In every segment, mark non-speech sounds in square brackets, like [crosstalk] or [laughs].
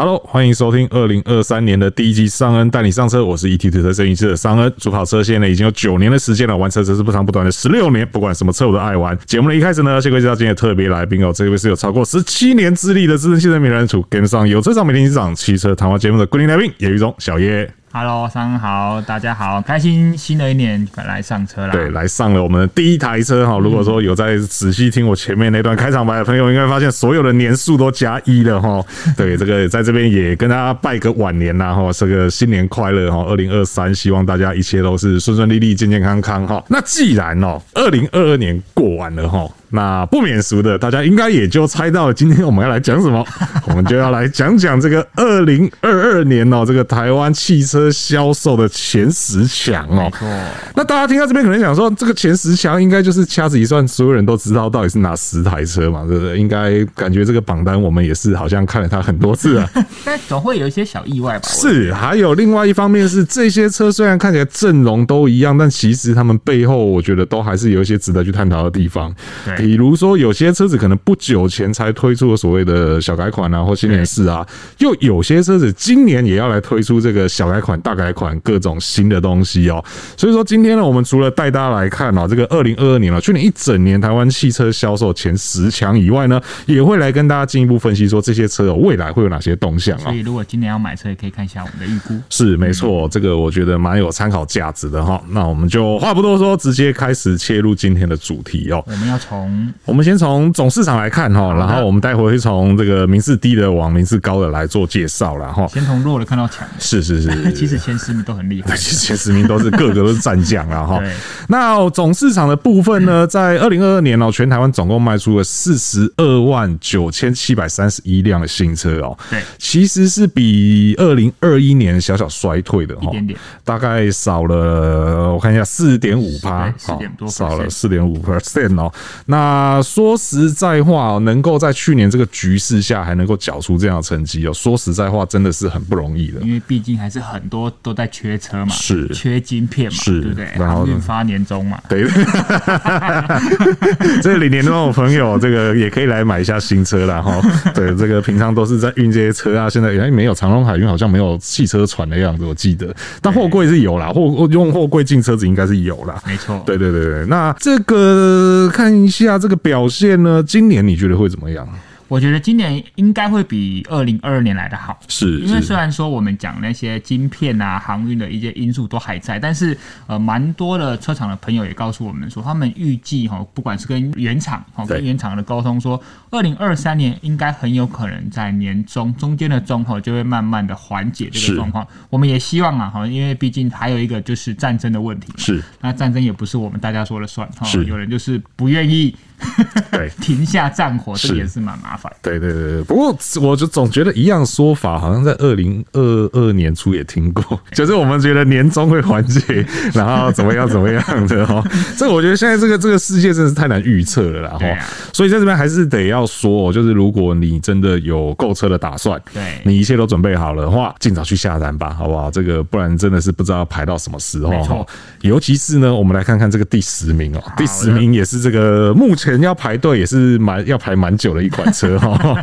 Hello，欢迎收听二零二三年的第一集尚恩带你上车，我是 ET 土车摄影师的尚恩，主跑车现在已经有九年的时间了，玩车则是不长不短的十六年，不管什么车我都爱玩。节目的一开始呢，先介绍今天的特别来宾哦，这位是有超过十七年资历的资深汽车名人，组跟上有车上每天一场汽车谈话节目的固定来宾，叶毓中小叶。Hello，上午好，大家好，开心新的一年来上车了。对，来上了我们的第一台车哈。如果说有在仔细听我前面那段开场白的朋友，应该发现所有的年数都加一了哈。[laughs] 对，这个在这边也跟大家拜个晚年啦哈，这个新年快乐哈，二零二三，希望大家一切都是顺顺利利、健健康康哈。那既然哦，二零二二年过完了哈。那不免俗的，大家应该也就猜到了，今天我们要来讲什么？我们就要来讲讲这个二零二二年哦，这个台湾汽车销售的前十强哦。那大家听到这边可能想说，这个前十强应该就是掐指一算，所有人都知道到底是哪十台车嘛，对不对？应该感觉这个榜单我们也是好像看了它很多次啊。但总会有一些小意外吧？[laughs] 是，还有另外一方面是，这些车虽然看起来阵容都一样，但其实他们背后，我觉得都还是有一些值得去探讨的地方。对。比如说，有些车子可能不久前才推出了所谓的小改款啊，或新年式啊，又有些车子今年也要来推出这个小改款、大改款各种新的东西哦。所以说，今天呢，我们除了带大家来看啊，这个二零二二年了，去年一整年台湾汽车销售前十强以外呢，也会来跟大家进一步分析说这些车未来会有哪些动向啊。所以，如果今年要买车，也可以看一下我们的预估。是没错，这个我觉得蛮有参考价值的哈。那我们就话不多说，直接开始切入今天的主题哦。我们要从。我们先从总市场来看哈，然后我们待会会从这个名次低的往名次高的来做介绍了哈。先从弱的看到强，是是是，其实前十名都很厉害，其实前十名都是个个都是战将了哈。那总市场的部分呢，在二零二二年哦，全台湾总共卖出了四十二万九千七百三十一辆的新车哦。对，其实是比二零二一年小小衰退的哈，一点点，大概少了我看一下四点五趴，四点多，少了四点五 percent 哦。那说。实在话，能够在去年这个局势下还能够缴出这样的成绩哦，说实在话，真的是很不容易的。因为毕竟还是很多都在缺车嘛，是缺晶片嘛，是，对不对？然后运发年终嘛，[laughs] 对。[laughs] 这里年终的朋友，这个也可以来买一下新车啦哈。[laughs] 对，这个平常都是在运这些车啊，现在哎没有长隆海运好像没有汽车船的样子，我记得。但货柜是有啦，货用货柜进车子应该是有啦。没错，对对对对。那这个看一下这个表现。呢？今年你觉得会怎么样？我觉得今年应该会比二零二二年来的好，是，因为虽然说我们讲那些晶片啊、航运的一些因素都还在，但是呃，蛮多的车厂的朋友也告诉我们说，他们预计哈，不管是跟原厂哈，跟原厂的沟通说，二零二三年应该很有可能在年中中间的中后就会慢慢的缓解这个状况。我们也希望啊哈，因为毕竟还有一个就是战争的问题，是，那战争也不是我们大家说了算哈，有人就是不愿意。[laughs] 对，停下战火，这也是蛮麻烦。对对对对，不过我就总觉得一样说法，好像在二零二二年初也听过，就是我们觉得年终会缓解，然后怎么样怎么样的哈。[laughs] 这个我觉得现在这个这个世界真是太难预测了啦哈。所以在这边还是得要说，就是如果你真的有购车的打算，对，你一切都准备好了的话，尽早去下单吧，好不好？这个不然真的是不知道排到什么时候。尤其是呢，我们来看看这个第十名哦，第十名也是这个目前。人要排队也是蛮要排蛮久的一款车哈，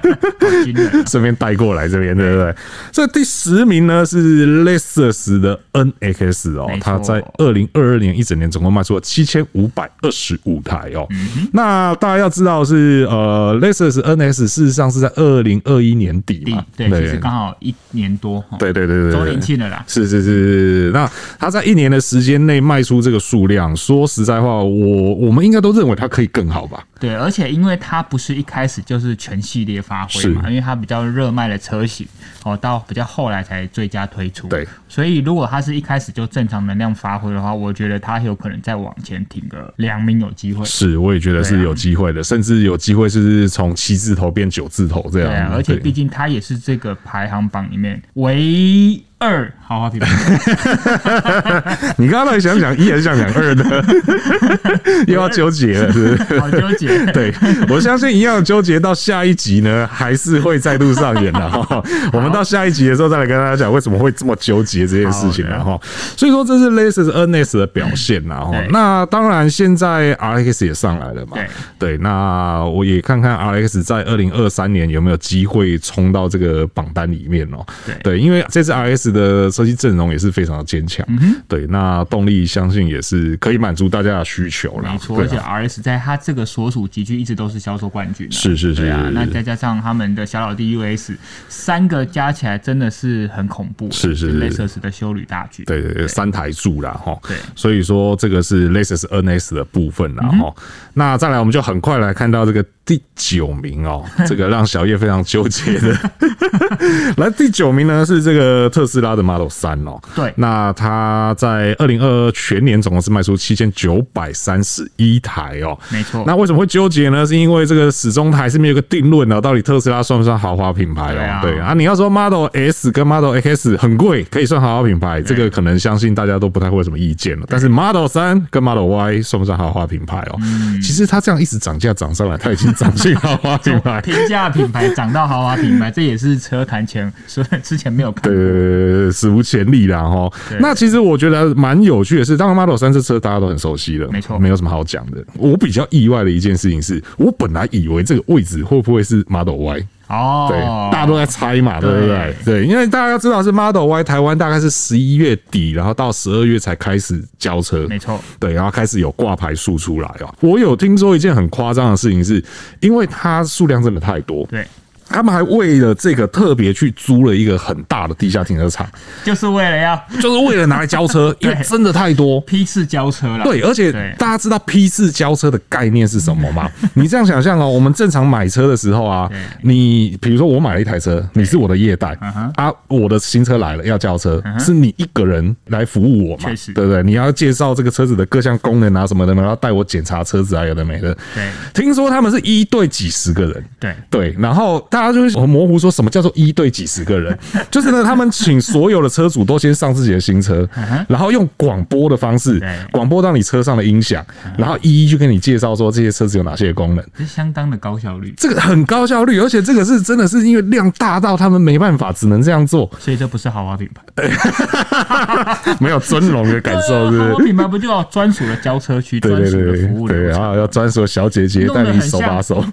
顺便带过来这边，对不对？这第十名呢是 Lexus 的 NX 哦，它在二零二二年一整年总共卖出了七千五百二十五台哦。那大家要知道是呃，Lexus NX 事实上是在二零二一年底嘛，对，其实刚好一年多，对对对对，周年庆了啦。是是是，那它在一年的时间内卖出这个数量，说实在话，我我们应该都认为它可以更好吧。对，而且因为它不是一开始就是全系列发挥嘛，因为它比较热卖的车型哦，到比较后来才最佳推出。对，所以如果它是一开始就正常能量发挥的话，我觉得它有可能再往前挺个两名有机会。是，我也觉得是有机会的，甚至有机会是从七字头变九字头这样。对，而且毕竟它也是这个排行榜里面唯一。二豪华品牌，[laughs] 你刚刚到底想讲一还是想讲二呢？[laughs] 又要纠结了，是不是？好纠结。[laughs] 对，我相信一样纠结到下一集呢，还是会再度上演的哈。我们到下一集的时候再来跟大家讲为什么会这么纠结这件事情然后，所以说这是 Lexus NS 的表现然后，那当然现在 RX 也上来了嘛。对，那我也看看 RX 在二零二三年有没有机会冲到这个榜单里面哦。对，因为这次 RX。的设计阵容也是非常的坚强，嗯，对，那动力相信也是可以满足大家的需求了，没错。而且 RS 在它这个所属集区一直都是销售冠军，是是是啊。那再加上他们的小老弟 US 三个加起来真的是很恐怖，是是是 Lexus 的修旅大军，对对对，三台柱啦哈，对，所以说这个是 Lexus NS 的部分啦哈。那再来我们就很快来看到这个第九名哦，[laughs] 这个让小叶非常纠结的，[laughs] 来第九名呢是这个特斯。拉的 Model 三哦，对，那它在二零二二全年总共是卖出七千九百三十一台哦，没错。那为什么会纠结呢？是因为这个始终还是没有个定论呢？到底特斯拉算不算豪华品牌哦？对啊，你要说 Model S 跟 Model X 很贵，可以算豪华品牌，这个可能相信大家都不太会有什么意见了。但是 Model 三跟 Model Y 算不算豪华品牌哦？其实它这样一直涨价涨上来，它已经涨进豪华品牌，平价品牌涨到豪华品牌，这也是车坛前所以之前没有看过。呃，史无前例啦哈。那其实我觉得蛮有趣的是，当然 Model 三这车大家都很熟悉了，没错，没有什么好讲的。我比较意外的一件事情是，我本来以为这个位置会不会是 Model Y 哦，对，大家都在猜嘛，对不对？对，因为大家要知道是 Model Y，台湾大概是十一月底，然后到十二月才开始交车，没错，对，然后开始有挂牌数出来啊。我有听说一件很夸张的事情是，因为它数量真的太多，对。他们还为了这个特别去租了一个很大的地下停车场，就是为了要，就是为了拿来交车，因为 [laughs] 真的太多批次交车了。对，而且大家知道批次交车的概念是什么吗？[laughs] 你这样想象哦，我们正常买车的时候啊，你比如说我买了一台车，你是我的业代啊，我的新车来了要交车，是你一个人来服务我嘛？对不对？你要介绍这个车子的各项功能啊什么的，然后带我检查车子啊，有的没的。对，听说他们是一对几十个人，对对，然后。大家就会很模糊，说什么叫做一对几十个人？[laughs] 就是呢，他们请所有的车主都先上自己的新车，然后用广播的方式广播到你车上的音响，然后一一去跟你介绍说这些车子有哪些功能。这是相当的高效率，这个很高效率，而且这个是真的是因为量大到他们没办法，只能这样做。所以这不是豪华品牌，[laughs] 没有尊荣的感受，[laughs] 是不是？豪华品牌不就要专属的交车区，专属的服务，对，然后要专属的小姐姐带你手把手。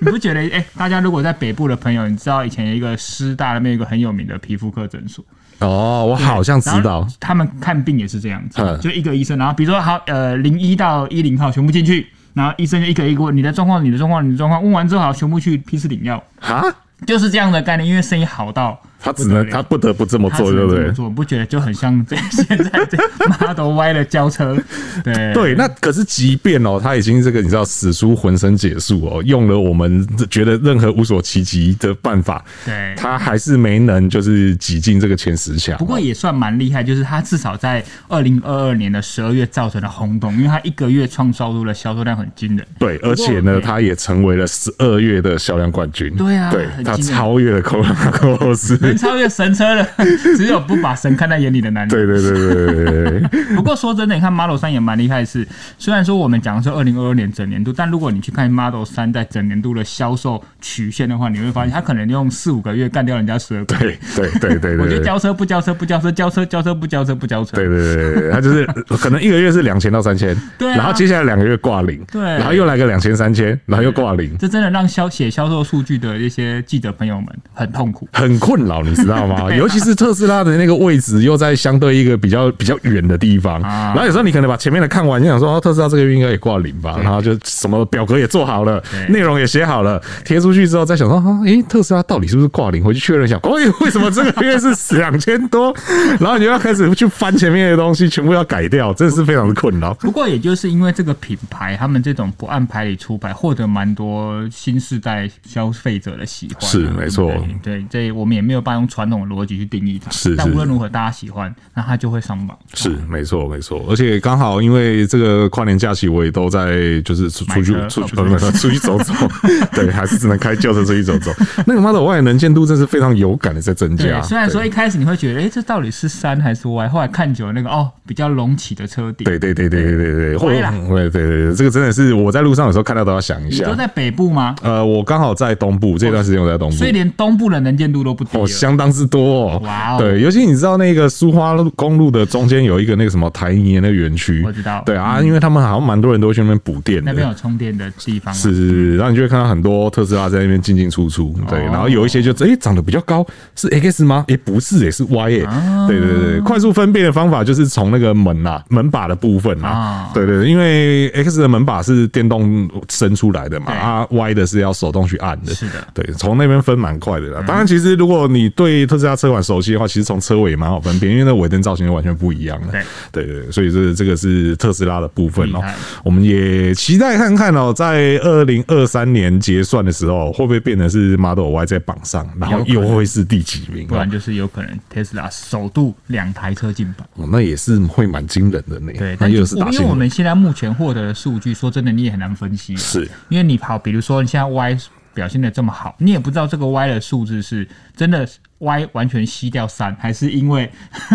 你不觉得？哎，大家。如果在北部的朋友，你知道以前有一个师大那边有一个很有名的皮肤科诊所。哦，我好像知道，他们看病也是这样子，就一个医生，然后比如说好呃零一到一零号全部进去，然后医生就一个一个问你的状况，你的状况，你的状况，问完之后好全部去批次领药。啊，就是这样的概念，因为生意好到。他只能，他不得不这么做，对不对？我不觉得就很像这 [laughs] 现在这 Model Y 的交车，对对。那可是，即便哦，他已经这个你知道使出浑身解数哦，用了我们觉得任何无所企及的办法，对，他还是没能就是挤进这个前十强。不过也算蛮厉害，就是他至少在二零二二年的十二月造成了轰动，因为他一个月创造出的销售量很惊人。对，而且呢，他也成为了十二月的销量冠军。对啊，对，他超越了 Corolla 能超越神车了，[laughs] 只有不把神看在眼里的男人。对对对对对。[laughs] 不过说真的，你看 Model 三也蛮厉害的是，虽然说我们讲的是二零二二年整年度，但如果你去看 Model 三在整年度的销售曲线的话，你会发现它可能用四五个月干掉人家十二个月。对对对对。我觉得交车不交车不交车，交车交车不交车不交车。对对对，他就是可能一个月是两千到三千，对，然后接下来两个月挂零，对，然后又来个两千三千，然后又挂零。这真的让销写销售数据的一些记者朋友们很痛苦，很困扰，你知道。吗？[laughs] 尤其是特斯拉的那个位置又在相对一个比较比较远的地方，然后有时候你可能把前面的看完，你想说哦，特斯拉这个月应该也挂零吧，然后就什么表格也做好了，内容也写好了，贴出去之后再想说啊，诶，特斯拉到底是不是挂零？回去确认一下，哦，为什么这个月是两千多？[laughs] 然后你就要开始去翻前面的东西，全部要改掉，真的是非常的困扰。不过也就是因为这个品牌，他们这种不按牌理出牌，获得蛮多新时代消费者的喜欢，是没错。对，这我们也没有。办法用传统的逻辑去定义它。是，是，但无论如何，大家喜欢，那它就会上榜。是，没错，没错。而且刚好因为这个跨年假期，我也都在就是出出去出去 [laughs] 出去走走。[laughs] 对，还是只能开轿车出去走走。那个 Model Y 能见度真是非常有感的在增加。虽然说一开始你会觉得，哎、欸，这到底是山还是 Y？后来看久了，那个哦，比较隆起的车顶。对对对对对对对，会啦。对对对，这个真的是我在路上有时候看到都要想一下。你都在北部吗？呃，我刚好在东部，这段时间我在东部，所以连东部的能见度都不低哦，相当之多哦。哇哦，对，尤其你知道那个苏花公路的中间有一个那个什么台泥的那个园区，我知道。对啊，因为他们好像蛮多人都会去那边补电，那边有充电的地方。是是是，然后你就会看到很多特斯拉在那边进进出出。对，然后有一些就哎长得比较高，是 X 吗？哎，不是，也是 Y 哎。对对对，快速分辨的方法就是从那个门啊门把的部分啊，对对，因为 X 的门把是电动伸出来的嘛，啊 Y 的是要手动去按的。是的，对，从那边分蛮快的啦。当然，其实如果你对特斯拉车款熟悉的话，其实从车尾也蛮好分辨，因为那尾灯造型就完全不一样了。对对对，所以这这个是特斯拉的部分哦。我们也期待看看哦，在二零二三年结算的时候，会不会变成是 Model Y 在榜上，然后又会是第几名？不然就是有可能特斯拉首度两台车进榜，哦，那也是会蛮惊人的呢。对，那又是因为我们现在目前获得的数据，说真的，你也很难分析。是因为你跑，比如说你现在 Y 表现的这么好，你也不知道这个歪的数字是真的。Y 完全吸掉三，还是因为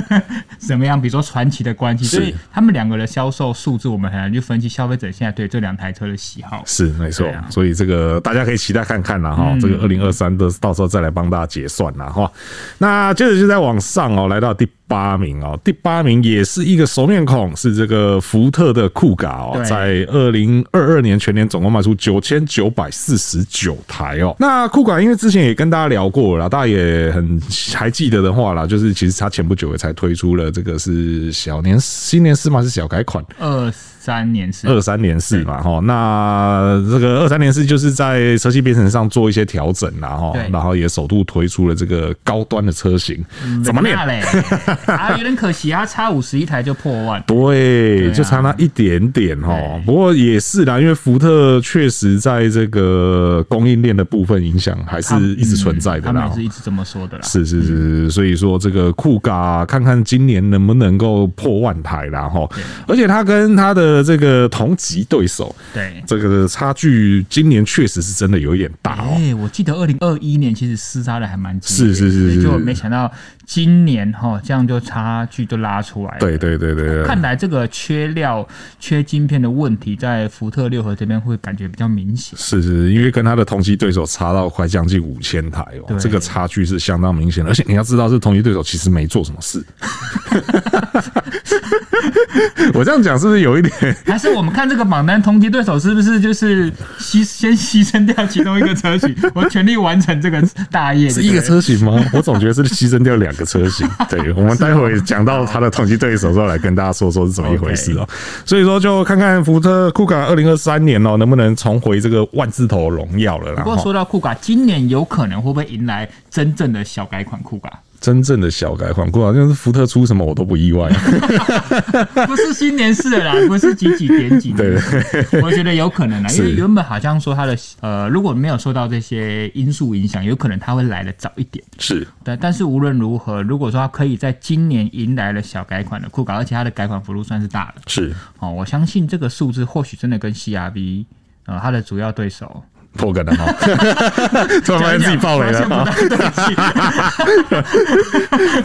[laughs] 怎么样？比如说传奇的关系，所以他们两个的销售数字，我们很难去分析消费者现在对这两台车的喜好。是没错，啊、所以这个大家可以期待看看了哈。嗯、这个二零二三的到时候再来帮大家结算了哈。那接着就再往上哦，来到第八名哦，第八名也是一个熟面孔，是这个福特的酷咖哦，在二零二二年全年总共卖出九千九百四十九台哦。那酷咖因为之前也跟大家聊过了，大家也很。还记得的话啦，就是其实他前不久也才推出了这个是小年新年式吗？是小改款三年四二三年四嘛哈。那这个二三年四就是在车系编程上做一些调整啦哈，然后也首度推出了这个高端的车型。怎么念嘞？[laughs] 啊，有点可惜啊，差五十一台就破万。对，就差那一点点哈。不过也是啦，因为福特确实在这个供应链的部分影响还是一直存在的啦。他是一直这么说的啦。是是是，所以说这个酷咖，看看今年能不能够破万台啦哈。而且他跟他的这个同级对手，对这个差距，今年确实是真的有一点大哦。哎，我记得二零二一年其实厮杀的还蛮激烈，是是是是，就没想到今年哈这样就差距就拉出来了。对对对对，看来这个缺料、缺晶片的问题，在福特六合这边会感觉比较明显。是是，因为跟他的同级对手差到快将近五千台哦，这个差距是相当明显。而且你要知道，这同级对手其实没做什么事。[laughs] 我这样讲是不是有一点？[laughs] 还是我们看这个榜单，同级对手是不是就是牺先牺牲掉其中一个车型，我全力完成这个大业？是一个车型吗？我总觉得是牺牲掉两个车型。[laughs] 对，我们待会讲到他的同级对手之后，来跟大家说说是怎么一回事哦。所以说，就看看福特酷卡二零二三年哦，能不能重回这个万字头荣耀了啦。不过说到酷卡，今年有可能会不会迎来真正的小改款酷咖？真正的小改款，酷咖就是福特出什么我都不意外。[laughs] 不是新年式的啦，不是几几点几。对，我觉得有可能啊，因为原本好像说它的呃，如果没有受到这些因素影响，有可能它会来的早一点。是，对。但是无论如何，如果说它可以在今年迎来了小改款的酷狗，而且它的改款幅度算是大的，是哦，我相信这个数字或许真的跟 CRV 呃它的主要对手。破梗了哈，[laughs] 突然发现自己爆雷了哈。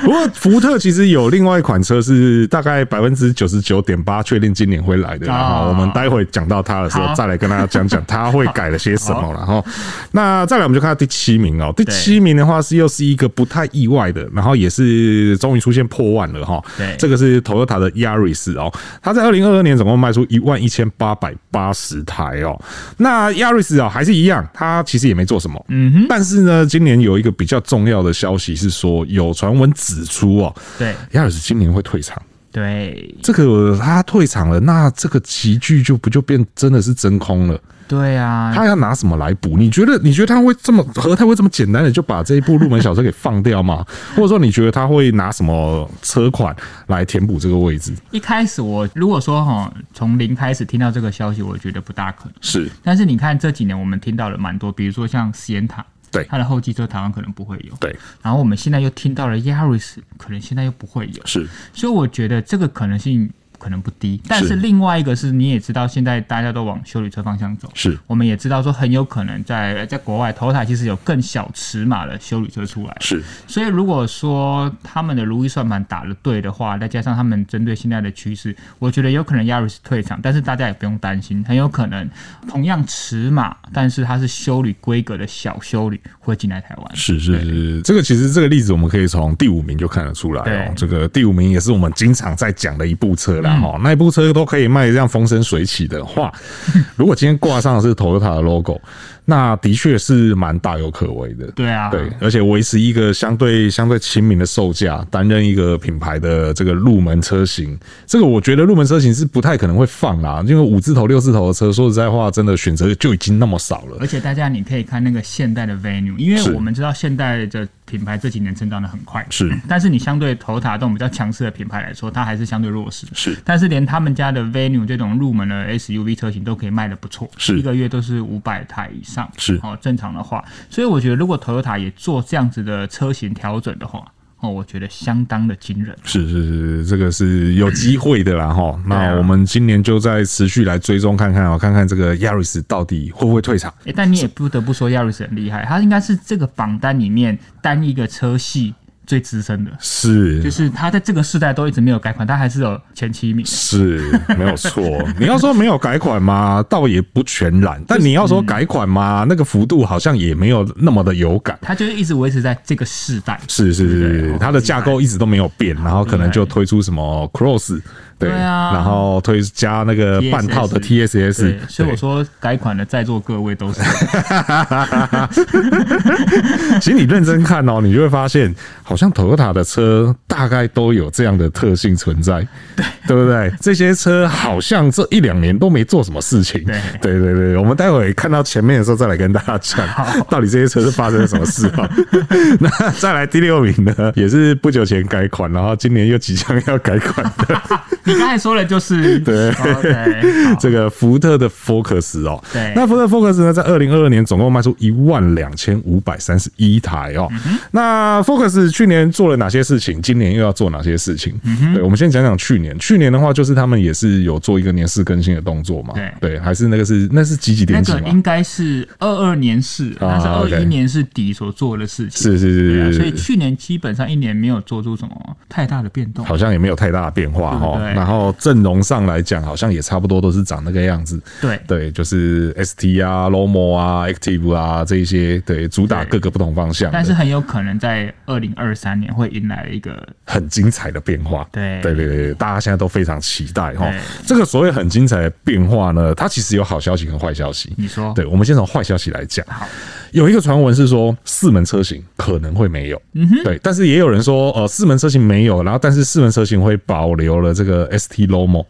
不过福特其实有另外一款车是大概百分之九十九点八确定今年会来的，然后我们待会讲到它的时候再来跟大家讲讲它会改了些什么。了哈那再来我们就看到第七名哦，第七名的话是又是一个不太意外的，然后也是终于出现破万了哈。对，这个是 Toyota 的 Yaris 哦，它在二零二二年总共卖出一万一千八百八十台哦。那 Yaris 啊还是。一样，他其实也没做什么。嗯哼，但是呢，今年有一个比较重要的消息是说，有传闻指出哦，对，亚尔斯今年会退场。对，这个他退场了，那这个棋局就不就变真的是真空了。对啊，他要拿什么来补？你觉得？你觉得他会这么和他会这么简单的就把这一部入门小车给放掉吗？[laughs] 或者说，你觉得他会拿什么车款来填补这个位置？一开始我如果说哈，从零开始听到这个消息，我觉得不大可能。是，但是你看这几年我们听到了蛮多，比如说像 Sienna。对，它的后继车台湾可能不会有。对，然后我们现在又听到了 Yaris，可能现在又不会有。是，所以我觉得这个可能性。可能不低，但是另外一个是，你也知道，现在大家都往修理车方向走，是，我们也知道说，很有可能在在国外，Toyota 其实有更小尺码的修理车出来，是，所以如果说他们的如意算盘打得对的话，再加上他们针对现在的趋势，我觉得有可能 Yaris 退场，但是大家也不用担心，很有可能同样尺码，但是它是修理规格的小修理会进来台湾，是是是，这个其实这个例子我们可以从第五名就看得出来哦，这个第五名也是我们经常在讲的一部车啦。哈、嗯，那一部车。都可以卖这样风生水起的话，[laughs] 如果今天挂上的是 Toyota 的 logo。那的确是蛮大有可为的，对啊，对，而且维持一个相对相对亲民的售价，担任一个品牌的这个入门车型，这个我觉得入门车型是不太可能会放啦，因为五字头、六字头的车，说实在话，真的选择就已经那么少了。而且大家你可以看那个现代的 Venue，因为我们知道现代的品牌这几年成长的很快，是，但是你相对 Toyota 这种比较强势的品牌来说，它还是相对弱势，是。但是连他们家的 Venue 这种入门的 SUV 车型都可以卖的不错，是，一个月都是五百台以上。是哦，正常的话，所以我觉得如果 Toyota 也做这样子的车型调整的话，哦，我觉得相当的惊人。是是是，这个是有机会的啦哈。那我们今年就再持续来追踪看看哦，看看这个 Yaris 到底会不会退场。哎，但你也不得不说 Yaris 很厉害，它应该是这个榜单里面单一个车系。最资深的是，就是他在这个世代都一直没有改款，他还是有前七名，是没有错。[laughs] 你要说没有改款吗？倒也不全然。但你要说改款吗？那个幅度好像也没有那么的有感。他就是一直维持在这个世代，是是是，它的架构一直都没有变，然后可能就推出什么 Cross。对，啊，然后推加那个半套的 TSS，所以我说改款的在座各位都是。[laughs] 其实你认真看哦，你就会发现，好像 Toyota 的车大概都有这样的特性存在，对，对不对？这些车好像这一两年都没做什么事情。对，对对对，我们待会看到前面的时候再来跟大家讲，到底这些车是发生了什么事啊？[laughs] 那再来第六名呢，也是不久前改款，然后今年又即将要改款的。[laughs] 你刚才说的就是 [laughs] 对，okay, 这个福特的 Focus 哦，对，那福特 Focus 呢，在二零二二年总共卖出一万两千五百三十一台哦。嗯、那 Focus 去年做了哪些事情？今年又要做哪些事情？嗯、对，我们先讲讲去年。去年的话，就是他们也是有做一个年式更新的动作嘛。对，对，还是那个是那是几几点几？那个应该是二二年式，那是二一年是底所做的事情。是是是是，所以去年基本上一年没有做出什么太大的变动，好像也没有太大的变化哈。然后阵容上来讲，好像也差不多都是长那个样子。对对，就是 ST 啊、Lomo 啊、Active 啊这一些，对，主打各个不同方向。但是很有可能在二零二三年会迎来一个很精彩的变化。对对对对，大家现在都非常期待哈。这个所谓很精彩的变化呢，它其实有好消息跟坏消息。你说？对，我们先从坏消息来讲。好，有一个传闻是说四门车型可能会没有。嗯哼。对，但是也有人说，呃，四门车型没有，然后但是四门车型会保留了这个 ST。Lomo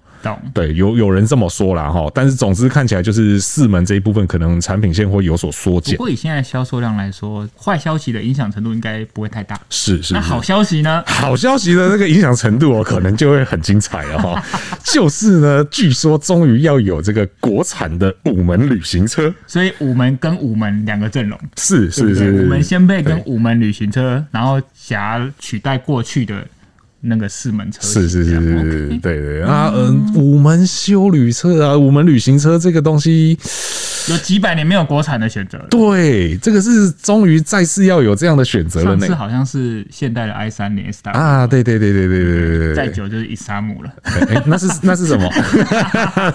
对，有有人这么说啦哈，但是总之看起来就是四门这一部分可能产品线会有所缩减。不过以现在销售量来说，坏消息的影响程度应该不会太大。是是，是。那好消息呢？好消息的那个影响程度哦，可能就会很精彩了哈。[laughs] 就是呢，据说终于要有这个国产的五门旅行车，所以五门跟五门两个阵容是是是，五门掀背跟五门旅行车，然后想要取代过去的。那个四门车是是是是是，对对，对 [laughs] 啊，嗯，五门休旅车啊，五门旅行车这个东西。有几百年没有国产的选择了。对，这个是终于再次要有这样的选择了。那次好像是现代的 i 三年 S 大啊，对对对对对对对再久就是 i 三五了。那是那是什么？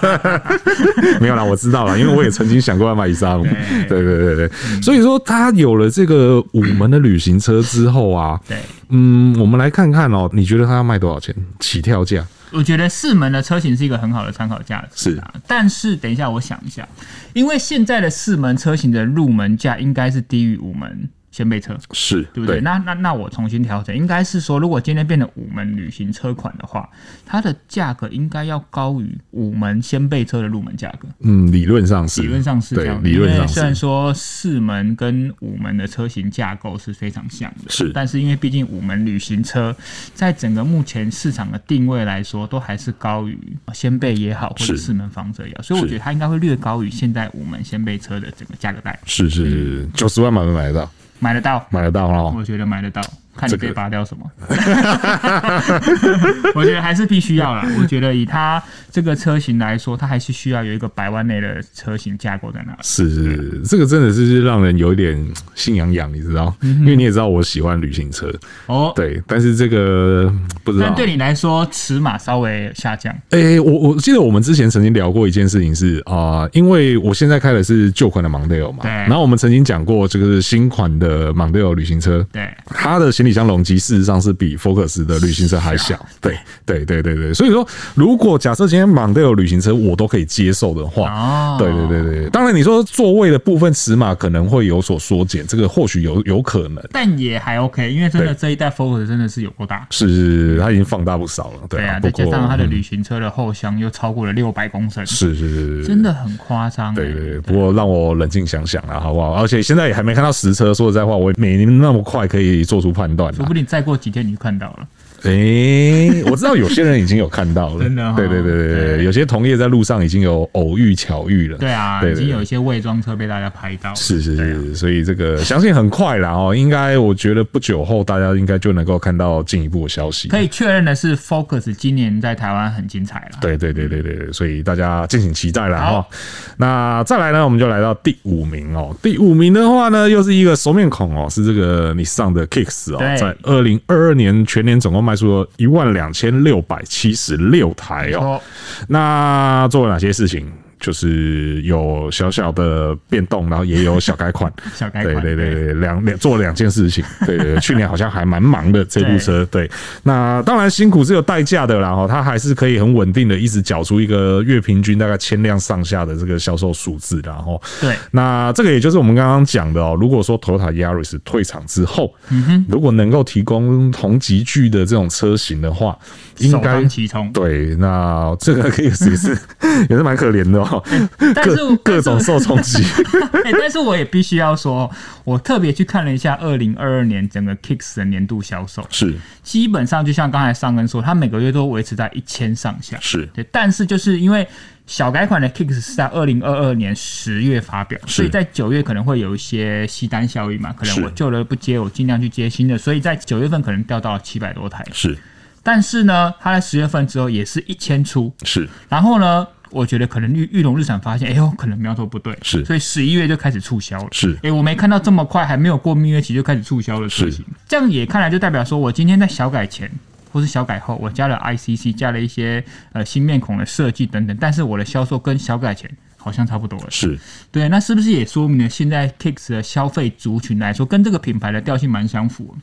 [laughs] 没有啦，我知道了，因为我也曾经想过要买 i 三五。对对对对，所以说他有了这个五门的旅行车之后啊，对，嗯，我们来看看哦，你觉得他要卖多少钱？起跳价？我觉得四门的车型是一个很好的参考价值，是。但是等一下，我想一下，因为现在的四门车型的入门价应该是低于五门掀背车是对不对？对那那那我重新调整，应该是说，如果今天变成五门旅行车款的话，它的价格应该要高于五门掀背车的入门价格。嗯，理论上是，理论上是这样。理论上是。虽然说四门跟五门的车型架构是非常像的，是，但是因为毕竟五门旅行车在整个目前市场的定位来说，都还是高于掀背也好，或者四门房车也好，所以我觉得它应该会略高于现在五门掀背车的整个价格带。是是是，九十万买没买得到？买得到，买得到哦。我觉得买得到。看你可以拔掉什么？[laughs] 我觉得还是必须要啦。我觉得以它这个车型来说，它还是需要有一个百万内的车型架构在那。是是，这个真的是让人有一点心痒痒，你知道？因为你也知道我喜欢旅行车哦。对，但是这个不知道。但对你来说，尺码稍微下降。哎，我我记得我们之前曾经聊过一件事情是啊，因为我现在开的是旧款的 Mondeo 嘛，对。然后我们曾经讲过，这个是新款的 Mondeo 旅行车，对，它的行李箱容积事实上是比 Focus 的旅行车还小，对对对对对，所以说如果假设今天 Mondeo 旅行车我都可以接受的话，哦，对对对对，当然你说座位的部分尺码可能会有所缩减，这个或许有有可能，但也还 OK，因为真的这一代 Focus 真的是有够大，是是是，它已经放大不少了，对啊，再加上它的旅行车的后箱又超过了六百公升，是是是，真的很夸张，对对对，不过让我冷静想想啊，好不好？而且现在也还没看到实车，说实在话，我没那么快可以做出判说不定再过几天你就看到了。诶、欸，我知道有些人已经有看到了，真的、哦，对对对对对，有些同业在路上已经有偶遇巧遇了，对啊，已经有一些伪装车被大家拍到，是是是，啊、所以这个相信很快啦哦，应该我觉得不久后大家应该就能够看到进一步的消息。可以确认的是，Focus 今年在台湾很精彩了，对对对对对，所以大家敬请期待了哈。那再来呢，我们就来到第五名哦，第五名的话呢，又是一个熟面孔哦，是这个 Nissan 的 Kicks 哦，在二零二二年全年总共卖出了一万。两千六百七十六台哦，那做了哪些事情？就是有小小的变动，然后也有小改款，[laughs] 小改款，对对对对，两两做了两件事情，[laughs] 对对，去年好像还蛮忙的这部车，对，那当然辛苦是有代价的啦，哈，它还是可以很稳定的一直缴出一个月平均大概千辆上下的这个销售数字，然后，对，那这个也就是我们刚刚讲的哦，如果说 Toyota Yaris 退场之后，嗯哼，如果能够提供同级距的这种车型的话，应该对，那这个可以也是 [laughs] 也是蛮可怜的哦。[laughs] 但是各，种受冲击，[laughs] 但是我也必须要说，我特别去看了一下二零二二年整个 Kicks 的年度销售，是基本上就像刚才尚恩说，它每个月都维持在一千上下，是对。但是就是因为小改款的 Kicks 是在二零二二年十月发表，所以在九月可能会有一些吸单效应嘛，可能我旧的不接，我尽量去接新的，所以在九月份可能掉到了七百多台，是。但是呢，它在十月份之后也是一千出，是。然后呢？我觉得可能裕裕隆日产发现，哎呦，可能苗头不对，是，所以十一月就开始促销了，是，哎，我没看到这么快，还没有过蜜月期就开始促销的事情，这样也看来就代表说我今天在小改前或是小改后，我加了 ICC，加了一些呃新面孔的设计等等，但是我的销售跟小改前好像差不多了，是。对，那是不是也说明了现在 Kicks 的消费族群来说，跟这个品牌的调性蛮相符，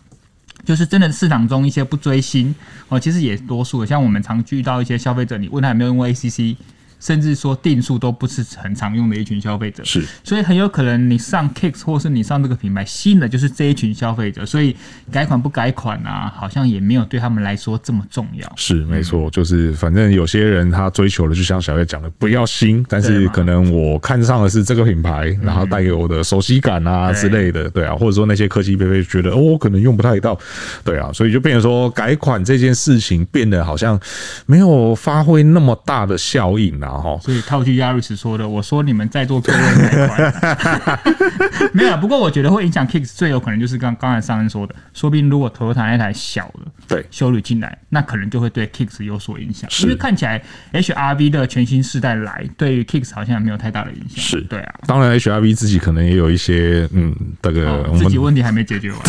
就是真的市场中一些不追星哦，其实也多数的，像我们常遇到一些消费者，你问他有没有用过 ACC。甚至说定数都不是很常用的一群消费者，是，所以很有可能你上 Kicks 或是你上这个品牌吸引的就是这一群消费者，所以改款不改款啊，好像也没有对他们来说这么重要。是没错，就是反正有些人他追求的，就像小月讲的，不要新，但是可能我看上的是这个品牌，然后带给我的熟悉感啊之类的，对啊，或者说那些科技配备觉得哦，我可能用不太到，对啊，所以就变成说改款这件事情变得好像没有发挥那么大的效应啊。然后，所以套句亚瑞斯说的，我说你们在座各位 [laughs] 没有。不过我觉得会影响 Kicks 最有可能就是刚刚才上恩说的，说不定如果 Toyota 那台小的对修理进来，那可能就会对 Kicks 有所影响。因为看起来 HRV 的全新世代来，对于 Kicks 好像没有太大的影响。是对啊，当然 HRV 自己可能也有一些嗯，这个、哦、自己问题还没解决完，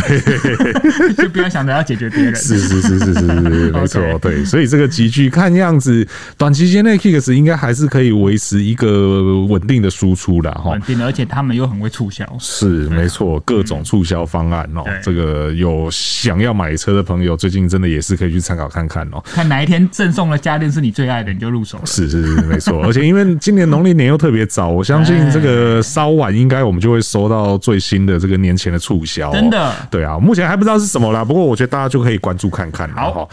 [laughs] 就不要想着要解决别人。是是是是是是，没错，[laughs] 对。所以这个集聚看样子，短期间内 Kicks 应该还。还是可以维持一个稳定的输出的哈。稳定的，而且他们又很会促销。是没错，各种促销方案哦。这个有想要买车的朋友，最近真的也是可以去参考看看哦。看哪一天赠送的家电是你最爱的，你就入手了。是是是，没错。[laughs] 而且因为今年农历年又特别早，我相信这个稍晚应该我们就会收到最新的这个年前的促销。真的？对啊，目前还不知道是什么啦。不过我觉得大家就可以关注看看。好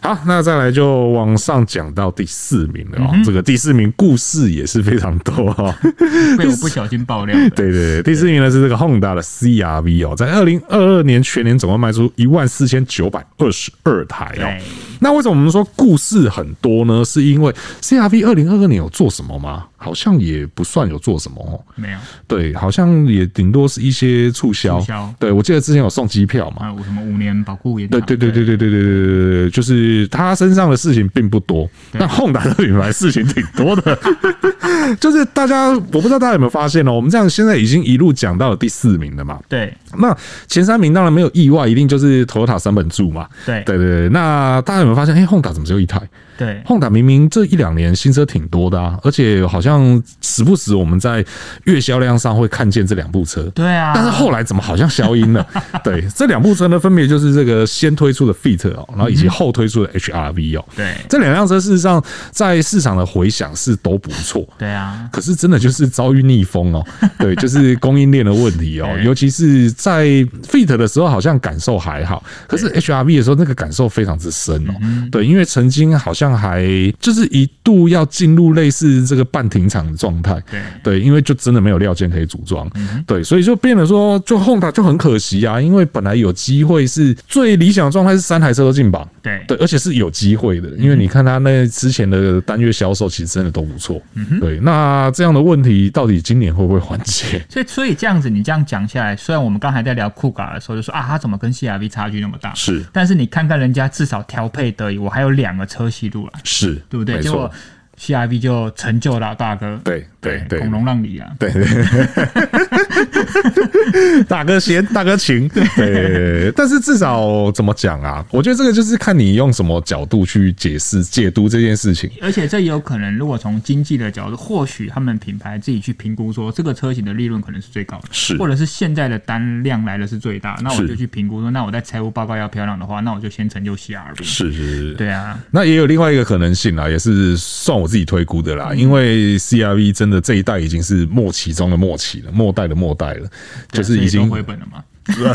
好，那再来就往上讲到第四名了哦。这个第四名故事也是非常多哈，[laughs] 被我不小心爆料。对对对，第四名呢是这个 Honda 的 CRV 哦，在二零二二年全年总共卖出一万四千九百二十二台哦。那为什么我们说故事很多呢？是因为 CRV 二零二二年有做什么吗？好像也不算有做什么哦。没有。对，好像也顶多是一些促销。促销。对，我记得之前有送机票嘛。什么五年保固也。对对对对对对对对对对，就是他身上的事情并不多，但 Honda 的品牌事情挺多的。[laughs] 就是大家，我不知道大家有没有发现哦，我们这样现在已经一路讲到了第四名了嘛。对。那前三名当然没有意外，一定就是 Toyota 三本柱嘛。对对对对。那大家有没有发现？哎，Honda 怎么只有一台？对，Honda 明明这一两年新车挺多的啊，而且好像时不时我们在月销量上会看见这两部车。对啊，但是后来怎么好像消音了？[laughs] 对，这两部车呢，分别就是这个先推出的 Fit 哦，然后以及后推出的 HRV 哦。对，这两辆车事实上在市场的回响是都不错。对啊，可是真的就是遭遇逆风哦。[laughs] 对，就是供应链的问题哦，尤其是在 Fit 的时候好像感受还好，可是 HRV 的时候那个感受非常之深哦。对，因为曾经好像。还就是一度要进入类似这个半停产的状态，对。对，因为就真的没有料件可以组装，对，所以就变得说，就 Honda 就很可惜啊，因为本来有机会是最理想的状态是三台车都进榜，对。对，而且是有机会的，因为你看他那之前的单月销售其实真的都不错，对，那这样的问题到底今年会不会缓解？[laughs] 所以所以这样子你这样讲下来，虽然我们刚才在聊酷卡的时候就说啊，他怎么跟 CRV 差距那么大？是，但是你看看人家至少调配得以，我还有两个车系路。是对不对？结果 CRV 就成就了大哥。对对对，孔融让梨啊。对对，[laughs] 大哥先，大哥请。对，但是至少怎么讲啊？我觉得这个就是看你用什么角度去解释、解读这件事情。而且这也有可能，如果从经济的角度，或许他们品牌自己去评估说，这个车型的利润可能是最高的，是，或者是现在的单量来的是最大，那我就去评估说，那我在财务报告要漂亮的话，那我就先成就 CRV。是是是，对啊。那也有另外一个可能性啊，也是算我自己推估的啦，因为 CRV 真的这一代已经是末期中的末期了，末代的末代了，就是已经回本了吗？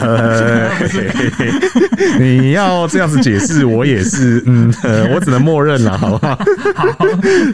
[laughs] 你要这样子解释，我也是，嗯，我只能默认了，好不好？好，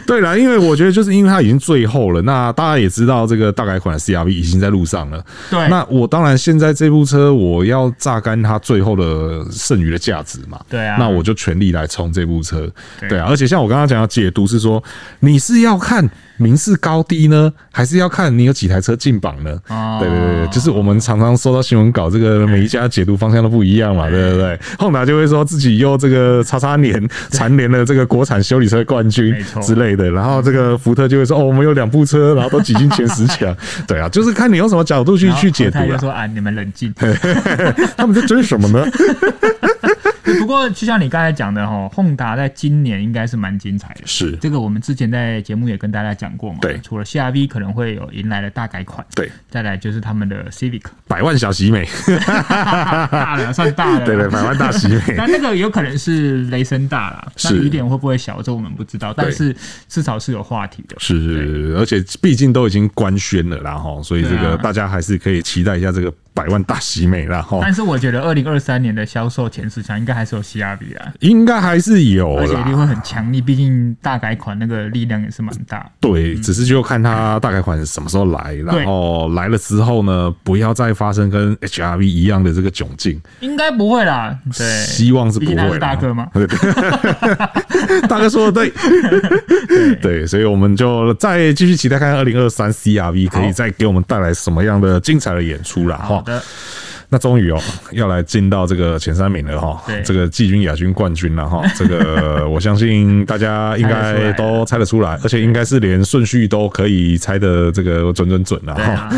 对了，因为我觉得就是因为它已经最后了，那大家也知道这个大改款的 CRV 已经在路上了。对，那我当然现在这部车我要榨干它最后的剩余的价值嘛。对啊，那我就全力来冲这部车。对啊，而且像我刚刚讲的解读是说，你是要看。名次高低呢，还是要看你有几台车进榜呢？哦，对对对，就是我们常常收到新闻稿，这个每一家解读方向都不一样嘛，对不对？Honda 就会说自己又这个叉叉年蝉联了这个国产修理车冠军之类的，然后这个福特就会说哦，我们有两部车，然后都挤进前十强。[laughs] 对啊，就是看你用什么角度去去解读啊。说啊，你们冷静，[laughs] 他们在追什么呢？[laughs] 不过，就像你刚才讲的哈，Honda 在今年应该是蛮精彩的。是这个，我们之前在节目也跟大家讲过嘛。对，除了 CRV 可能会有迎来了大改款，对，再来就是他们的 Civic 百万小喜美，大了算大了，[laughs] 对对，百万大喜美。[laughs] 那那个有可能是雷声大了，那雨点会不会小，这我们不知道。但是至少是有话题的。是是，而且毕竟都已经官宣了，然后所以这个大家还是可以期待一下这个。百万大喜美了哈，但是我觉得二零二三年的销售前十强应该还是有 CRV 啊，应该还是有，而且一定会很强力，毕竟大改款那个力量也是蛮大。对，只是就看它大改款什么时候来，然后来了之后呢，不要再发生跟 HRV 一样的这个窘境。应该不会啦，对，希望是不会。大哥吗？[laughs] 大哥说的 [laughs] 对，对，所以我们就再继续期待看看二零二三 CRV 可以再给我们带来什么样的精彩的演出啦哈。那终于哦，要来进到这个前三名了哈。对，这个季军、亚军、冠军了哈。[laughs] 这个我相信大家应该都猜得出来，而且应该是连顺序都可以猜的这个准准准了哈。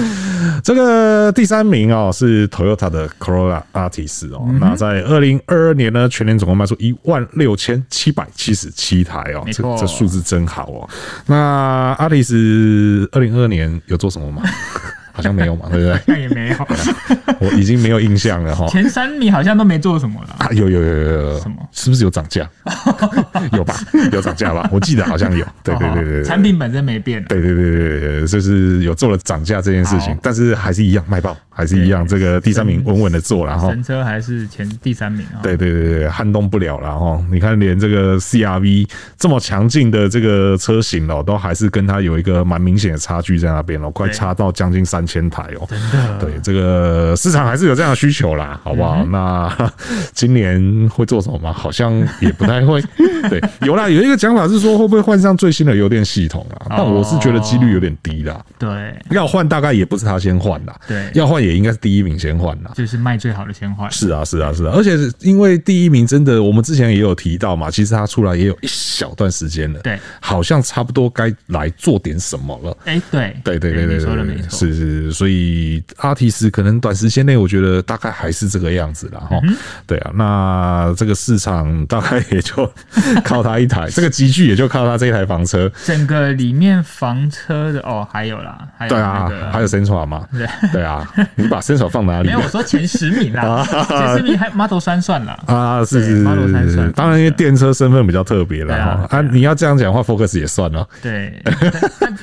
这个第三名哦是 Toyota 的 Corolla Artis 哦，那在二零二二年呢，全年总共卖出一万六千七百七十七台哦，这这数字真好哦。那 Artis 二零二二年有做什么吗？[laughs] 好像没有嘛，[laughs] 对不对？那也没有，[laughs] 我已经没有印象了哈。前三名好像都没做什么了。啊，有有有有有，什么？是不是有涨价？[laughs] 有吧，有涨价吧？我记得好像有。对对对对，产品本身没变。对对对对对，就是有做了涨价这件事情，但是还是一样卖爆，还是一样这个第三名稳稳的做，了哈神车还是前第三名啊。对对对对，撼动不了了哈。你看，连这个 CRV 这么强劲的这个车型哦，都还是跟它有一个蛮明显的差距在那边哦，快差到将近三。千台哦，真的，对这个市场还是有这样的需求啦，好不好？嗯、[laughs] 那今年会做什么吗？好像也不太会。[laughs] 对，有啦，有一个讲法是说会不会换上最新的油电系统啊？但我是觉得几率有点低啦。对，要换大概也不是他先换啦。对，要换也应该是第一名先换啦。就是卖最好的先换。是啊，是啊，是啊。而且因为第一名真的，我们之前也有提到嘛，其实他出来也有一小段时间了。对，好像差不多该来做点什么了。哎，对，对对对对，说的没错，是是。所以阿提斯可能短时间内，我觉得大概还是这个样子了哈。对啊，那这个市场大概也就靠他一台，[laughs] 这个级距也就靠他这一台房车。整个里面房车的哦，还有啦，还有、那个、对啊，还有 Sentra 嘛？对对啊，[laughs] [laughs] 你把 Sentra 放哪里？没有，我说前十名啦，[laughs] 前十名还 Model 3算了啊，是是是，Model 3算。当然，因为电车身份比较特别了哈。啊，你要这样讲的话，Focus 也算了。对，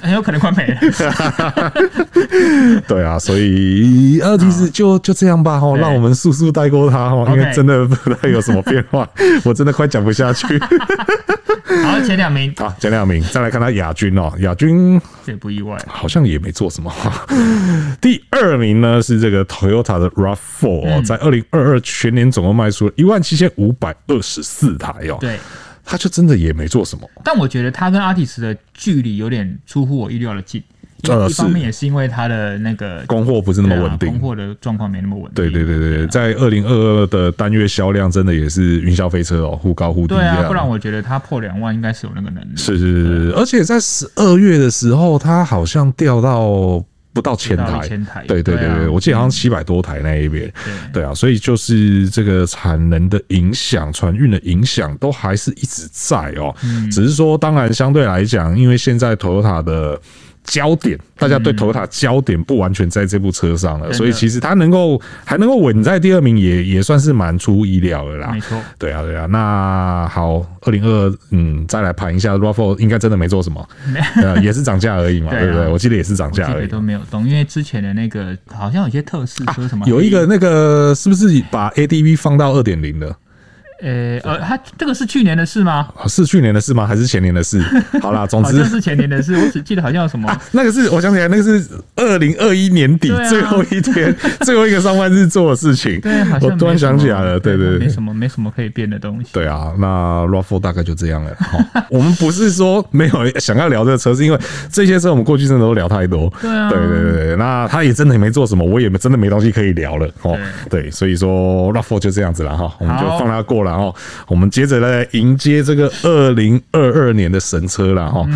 很有可能快没了。[laughs] 对啊，所以呃，其实就就这样吧哈，让我们速速带过它哈，因为真的不知道有什么变化，我真的快讲不下去。好，前两名，好，前两名，再来看他亚军哦，亚军这也不意外，好像也没做什么。第二名呢是这个 Toyota 的 RAV4，在二零二二全年总共卖出了一万七千五百二十四台哦，对，他就真的也没做什么。但我觉得他跟阿提斯的距离有点出乎我意料的近。呃，一方面也是因为它的那个供货不是那么稳定，供货的状况没那么稳定。对对对对，在二零二二的单月销量真的也是云霄飞车哦，忽高忽低。对啊，不然我觉得它破两万应该是有那个能力。是是是，而且在十二月的时候，它好像掉到不到千台，千台。对对对对，我记得好像七百多台那一边。对啊，所以就是这个产能的影响、船运的影响都还是一直在哦。只是说，当然相对来讲，因为现在 Toyota 的焦点，大家对 Toyota 焦点不完全在这部车上了，嗯、所以其实它能够还能够稳在第二名也，也也算是蛮出乎意料的啦。没错，对啊，对啊。那好，二零二二，嗯，再来盘一下 RAV4，应该真的没做什么，[laughs] 呃，也是涨价而已嘛，对不对？我记得也是涨价而已，都没有动，因为之前的那个好像有些特试车什么、啊，有一个那个是不是把 ADV 放到二点零的？呃呃，他这个是去年的事吗？是去年的事吗？还是前年的事？[laughs] 好啦，总之就是前年的事。我只记得好像有什么，那个是我想起来，那个是二零二一年底最后一天，最后一个上班日做的事情。对，好像我突然想起来了，对对对，没什么，没什么可以变的东西。对啊，那 Raffle 大概就这样了。我们不是说没有想要聊这个车，是因为这些车我们过去真的都聊太多。对啊，对对对，那他也真的也没做什么，我也真的没东西可以聊了。哦，对，所以说 Raffle 就这样子了哈，我们就放他过了哈，我们。接着来迎接这个二零二二年的神车了哈，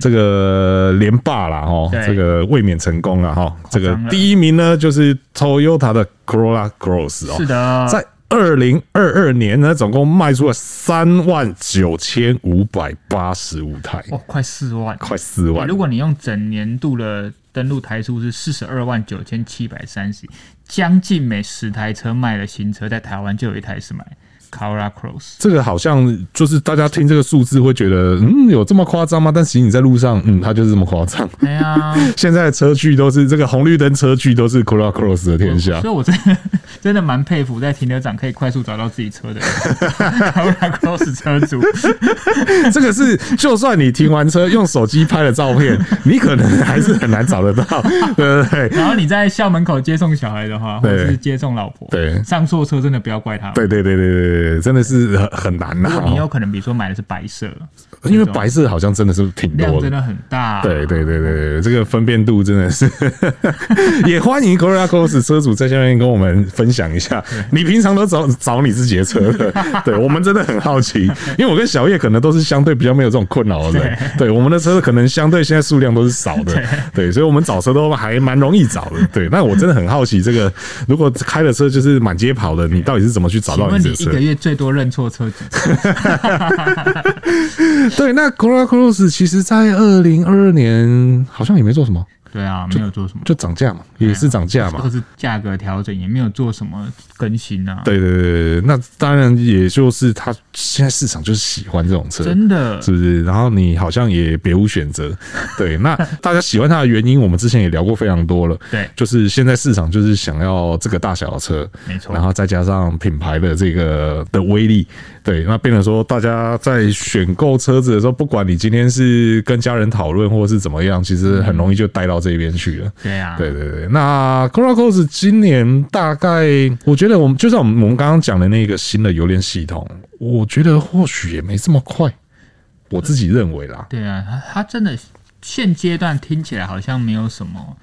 这个连霸了哈，这个卫冕成功了哈，这个第一名呢就是 Toyota 的 Corolla Cross 哦，是的，在二零二二年呢总共卖出了三万九千五百八十五台，哦，快四万，快四万。如果你用整年度的登录台数是四十二万九千七百三十，将近每十台车卖的新车，在台湾就有一台是买。Corolla Cross 这个好像就是大家听这个数字会觉得，嗯，有这么夸张吗？但其实你在路上，嗯，它就是这么夸张。对啊，[laughs] 现在的车距都是这个红绿灯车距都是 Corolla Cross 的天下。所以我真的真的蛮佩服，在停车场可以快速找到自己车的 [laughs] Corolla Cross 车主。[laughs] 这个是，就算你停完车用手机拍了照片，你可能还是很难找得到，对不对？然后你在校门口接送小孩的话，或者是接送老婆，对，上错车真的不要怪他。对对对对对。真的是很很难呐。如果你有可能，比如说买的是白色，因为白色好像真的是挺多的，真的很大。对对对对，这个分辨度真的是，[laughs] 也欢迎 Corolla Cross 车主在下面跟我们分享一下，你平常都找找你自己的车的，[laughs] 对我们真的很好奇，因为我跟小叶可能都是相对比较没有这种困扰的人，对我们的车可能相对现在数量都是少的，对，所以我们找车都还蛮容易找的，对。那我真的很好奇，这个如果开的车就是满街跑的，你到底是怎么去找到你的车？一个月最多认错车几次？对，那 Cora Cruz 其实在二零二二年好像也没做什么。对啊，没有做什么，就涨价嘛，也是涨价嘛，或是价格调整，也没有做什么更新啊。对对对对，那当然也就是他现在市场就是喜欢这种车，真的是不是？然后你好像也别无选择。对，那 [laughs] 大家喜欢它的原因，我们之前也聊过非常多了。对，就是现在市场就是想要这个大小的车，没错。然后再加上品牌的这个的威力，对，那变成说大家在选购车子的时候，不管你今天是跟家人讨论或者是怎么样，其实很容易就带到。这边去了，对啊，对对对。那 Corolla Cross 今年大概，我觉得我们就像我们我们刚刚讲的那个新的油电系统，我觉得或许也没这么快。我自己认为啦，对啊，它它真的现阶段听起来好像没有什么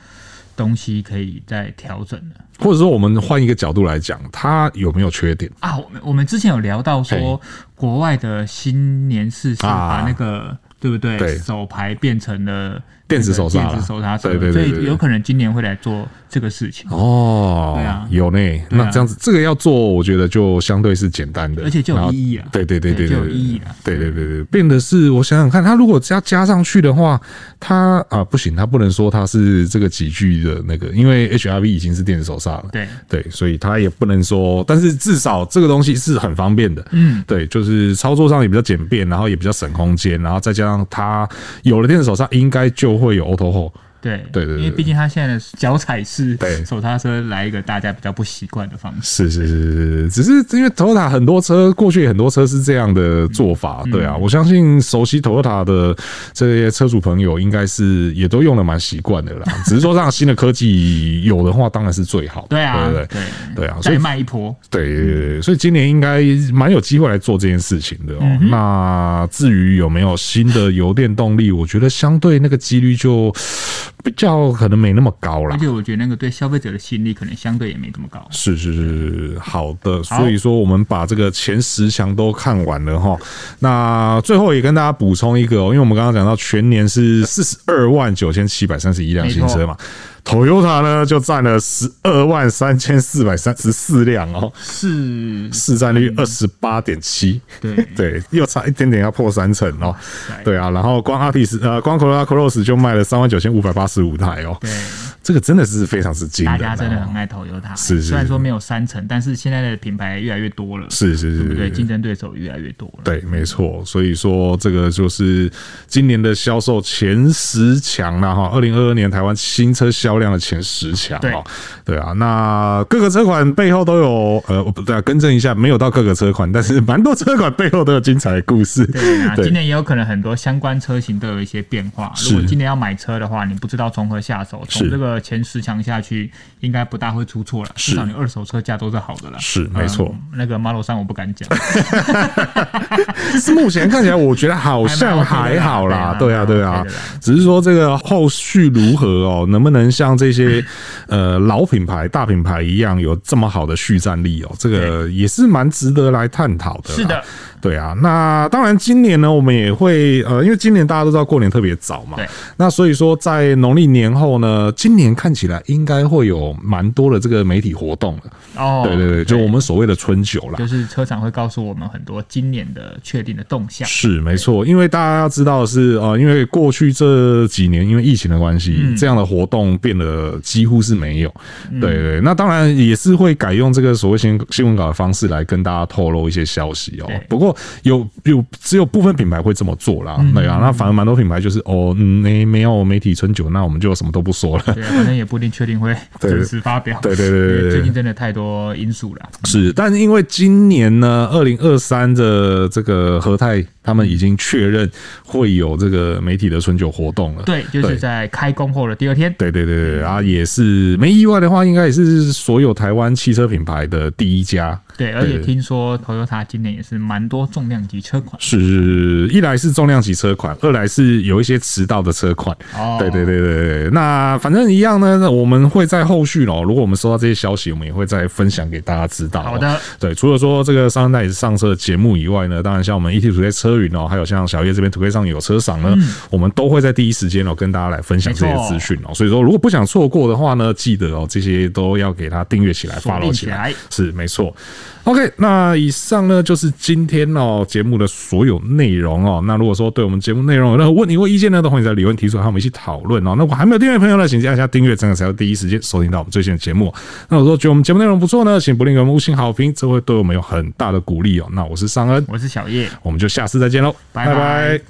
东西可以再调整了。或者说，我们换一个角度来讲，它有没有缺点啊？我们我们之前有聊到说，国外的新年式是把那个、啊、对不对？对，手牌变成了。电子手刹，电子手刹车，对对对，所以有可能今年会来做这个事情哦。对啊，有呢。那这样子，这个要做，我觉得就相对是简单的，而且就有意义啊。对对对对，就有意义啊。对对对对，变的是，我想想看，它如果加加上去的话，它啊不行，它不能说它是这个几具的那个，因为 HRV 已经是电子手刹了。对对，所以它也不能说，但是至少这个东西是很方便的。嗯，对，就是操作上也比较简便，然后也比较省空间，然后再加上它有了电子手刹，应该就。会有 auto hold。对对对，因为毕竟他现在的脚踩式手刹车来一个大家比较不习惯的方式。是是是是，只是因为 Toyota 很多车过去很多车是这样的做法，对啊，我相信熟悉 Toyota 的这些车主朋友应该是也都用的蛮习惯的啦。[laughs] 只是说让新的科技有的话当然是最好。对啊，对对对啊，所以卖一波。对，所以今年应该蛮有机会来做这件事情的哦。那至于有没有新的油电动力，我觉得相对那个几率就。比较可能没那么高了，而且我觉得那个对消费者的吸引力可能相对也没这么高。是是是，好的。所以说我们把这个前十强都看完了哈。那最后也跟大家补充一个哦，因为我们刚刚讲到全年是四十二万九千七百三十一辆新车嘛。Toyota 呢就占了十二万三千四百三十四辆哦，是市占率二十八点七，对 [laughs] 对，又差一点点要破三成哦，对啊，然后光 Altis 呃光 Corolla Cross 就卖了三万九千五百八十五台哦，对。这个真的是非常之惊人，大家真的很爱 Toyota。是，是，虽然说没有三成，但是现在的品牌越来越多了。是是是，对，竞争对手越来越多了。对，没错。所以说，这个就是今年的销售前十强了哈。二零二二年台湾新车销量的前十强。对，对啊。那各个车款背后都有呃，不对啊，更正一下，没有到各个车款，但是蛮多车款背后都有精彩的故事。对啊，今年也有可能很多相关车型都有一些变化。如果今年要买车的话，你不知道从何下手，从这个。前十强下去，应该不大会出错了。至少你二手车价都是好的了。是没错、那个 Model 3我不敢讲。是目前看起来，我觉得好像还好啦。对啊，对啊。只是说这个后续如何哦，能不能像这些呃老品牌、大品牌一样有这么好的续战力哦？这个也是蛮值得来探讨的。是的。对啊，那当然，今年呢，我们也会呃，因为今年大家都知道过年特别早嘛，对，那所以说在农历年后呢，今年看起来应该会有蛮多的这个媒体活动了。哦，对对对，就我们所谓的春酒啦，就是车厂会告诉我们很多今年的确定的动向，是没错，因为大家要知道是呃，因为过去这几年因为疫情的关系，嗯、这样的活动变得几乎是没有，对，对对，那当然也是会改用这个所谓新新闻稿的方式来跟大家透露一些消息哦，不过。有有只有部分品牌会这么做啦，对啊，那反而蛮多品牌就是哦，没没有媒体春酒，那我们就什么都不说了。对，反正也不一定确定会 [laughs] 准时发表。对对对对，最近真的太多因素了。是，但是因为今年呢，二零二三的这个和泰。他们已经确认会有这个媒体的春酒活动了。对，就是在开工后的第二天。对对对对，啊也是没意外的话，应该也是所有台湾汽车品牌的第一家。对，而且听说 Toyota 今年也是蛮多重量级车款，是一来是重量级车款，二来是有一些迟到的车款。哦，对对对对对，那反正一样呢，我们会在后续哦，如果我们收到这些消息，我们也会再分享给大家知道。好的，对，除了说这个商代也是上车的节目以外呢，当然像我们 ETtoday 车云哦，还有像小叶这边图片上有车赏呢，嗯、我们都会在第一时间哦跟大家来分享这些资讯哦。所以说，如果不想错过的话呢，记得哦这些都要给他订阅起来，follow 起来，是没错。OK，那以上呢就是今天哦节目的所有内容哦。那如果说对我们节目内容有任何问题或意见呢，都欢迎在留言提出，和我们一起讨论哦。那我还没有订阅的朋友呢，请加一下订阅，这样才会第一时间收听到我们最新的节目。那如果说觉得我们节目内容不错呢，请不吝给我们五星好评，这会对我们有很大的鼓励哦。那我是尚恩，我是小叶，我们就下次再再见喽，拜拜。